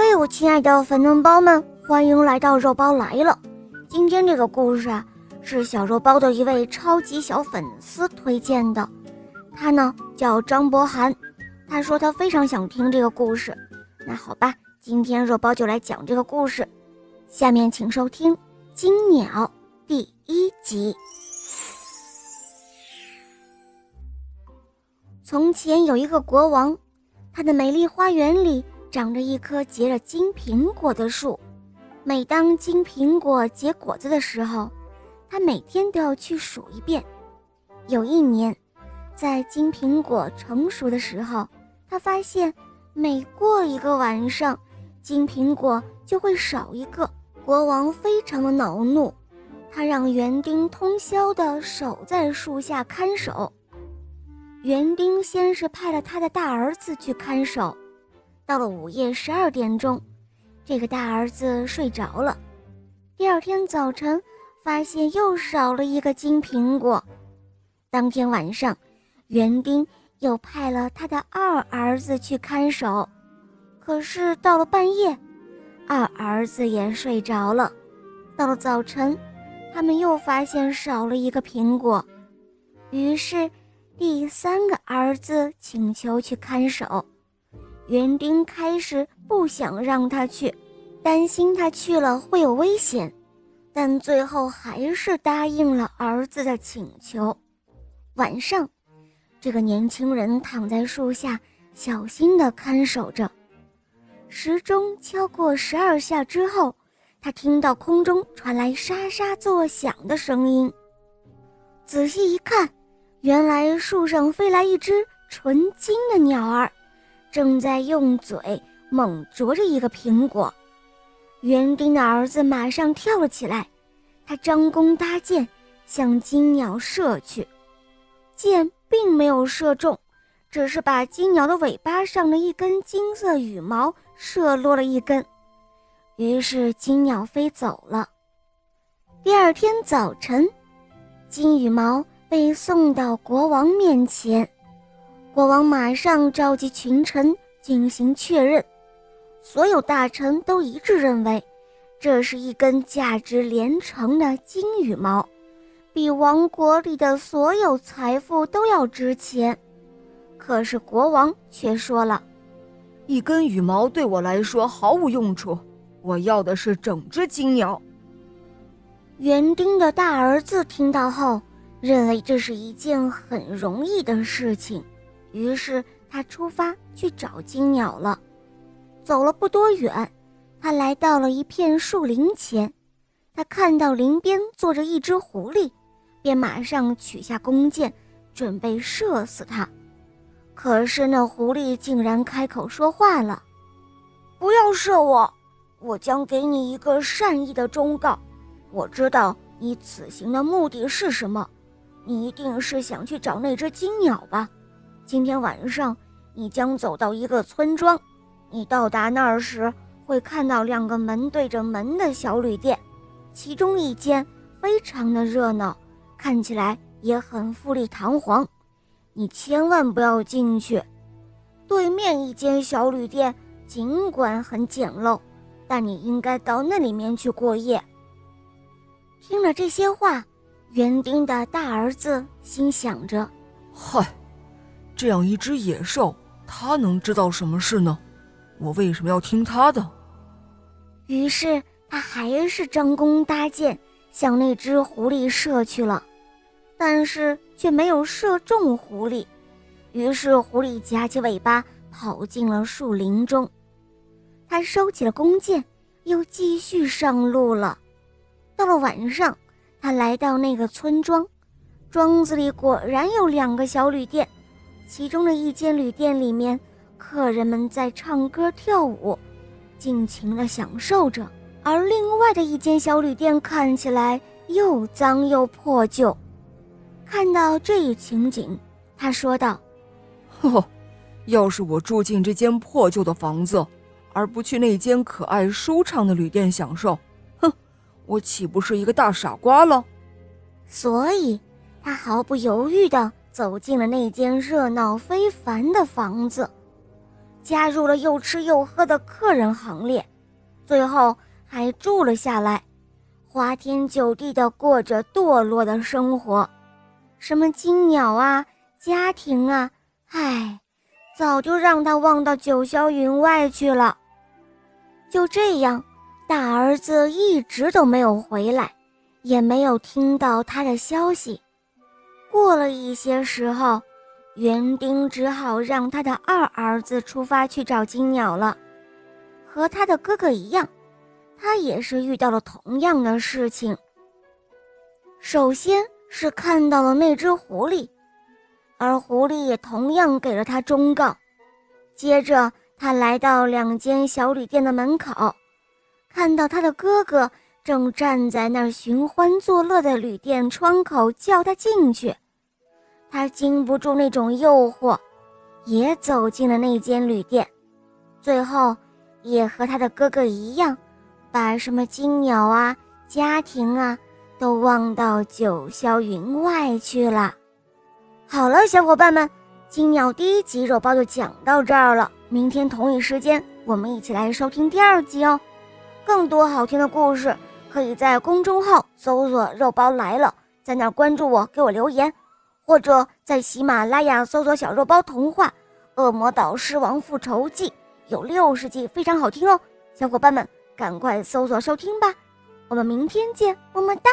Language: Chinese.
嘿，我亲爱的粉嫩包们，欢迎来到肉包来了。今天这个故事啊，是小肉包的一位超级小粉丝推荐的，他呢叫张博涵，他说他非常想听这个故事。那好吧，今天肉包就来讲这个故事。下面请收听《金鸟》第一集。从前有一个国王，他的美丽花园里。长着一棵结着金苹果的树，每当金苹果结果子的时候，他每天都要去数一遍。有一年，在金苹果成熟的时候，他发现每过一个晚上，金苹果就会少一个。国王非常的恼怒，他让园丁通宵的守在树下看守。园丁先是派了他的大儿子去看守。到了午夜十二点钟，这个大儿子睡着了。第二天早晨，发现又少了一个金苹果。当天晚上，园丁又派了他的二儿子去看守。可是到了半夜，二儿子也睡着了。到了早晨，他们又发现少了一个苹果。于是，第三个儿子请求去看守。园丁开始不想让他去，担心他去了会有危险，但最后还是答应了儿子的请求。晚上，这个年轻人躺在树下，小心地看守着。时钟敲过十二下之后，他听到空中传来沙沙作响的声音。仔细一看，原来树上飞来一只纯金的鸟儿。正在用嘴猛啄着一个苹果，园丁的儿子马上跳了起来，他张弓搭箭向金鸟射去，箭并没有射中，只是把金鸟的尾巴上的一根金色羽毛射落了一根，于是金鸟飞走了。第二天早晨，金羽毛被送到国王面前。国王马上召集群臣进行确认，所有大臣都一致认为，这是一根价值连城的金羽毛，比王国里的所有财富都要值钱。可是国王却说了：“一根羽毛对我来说毫无用处，我要的是整只金鸟。”园丁的大儿子听到后，认为这是一件很容易的事情。于是他出发去找金鸟了。走了不多远，他来到了一片树林前。他看到林边坐着一只狐狸，便马上取下弓箭，准备射死它。可是那狐狸竟然开口说话了：“不要射我，我将给你一个善意的忠告。我知道你此行的目的是什么，你一定是想去找那只金鸟吧。”今天晚上，你将走到一个村庄。你到达那儿时，会看到两个门对着门的小旅店，其中一间非常的热闹，看起来也很富丽堂皇。你千万不要进去。对面一间小旅店尽管很简陋，但你应该到那里面去过夜。听了这些话，园丁的大儿子心想着：“嗨。”这样一只野兽，它能知道什么事呢？我为什么要听它的？于是他还是张弓搭箭向那只狐狸射去了，但是却没有射中狐狸。于是狐狸夹起尾巴跑进了树林中。他收起了弓箭，又继续上路了。到了晚上，他来到那个村庄，庄子里果然有两个小旅店。其中的一间旅店里面，客人们在唱歌跳舞，尽情地享受着；而另外的一间小旅店看起来又脏又破旧。看到这一情景，他说道：“呵，要是我住进这间破旧的房子，而不去那间可爱舒畅的旅店享受，哼，我岂不是一个大傻瓜了？”所以，他毫不犹豫地。走进了那间热闹非凡的房子，加入了又吃又喝的客人行列，最后还住了下来，花天酒地的过着堕落的生活。什么金鸟啊，家庭啊，唉，早就让他忘到九霄云外去了。就这样，大儿子一直都没有回来，也没有听到他的消息。过了一些时候，园丁只好让他的二儿子出发去找金鸟了。和他的哥哥一样，他也是遇到了同样的事情。首先是看到了那只狐狸，而狐狸也同样给了他忠告。接着，他来到两间小旅店的门口，看到他的哥哥正站在那儿寻欢作乐的旅店窗口，叫他进去。他经不住那种诱惑，也走进了那间旅店，最后也和他的哥哥一样，把什么金鸟啊、家庭啊都忘到九霄云外去了。好了，小伙伴们。金鸟第一集肉包就讲到这儿了，明天同一时间我们一起来收听第二集哦。更多好听的故事可以在公众号搜索“肉包来了”，在那儿关注我，给我留言，或者在喜马拉雅搜索“小肉包童话《恶魔岛狮王复仇记》”，有六十集，非常好听哦。小伙伴们，赶快搜索收听吧，我们明天见，么么哒。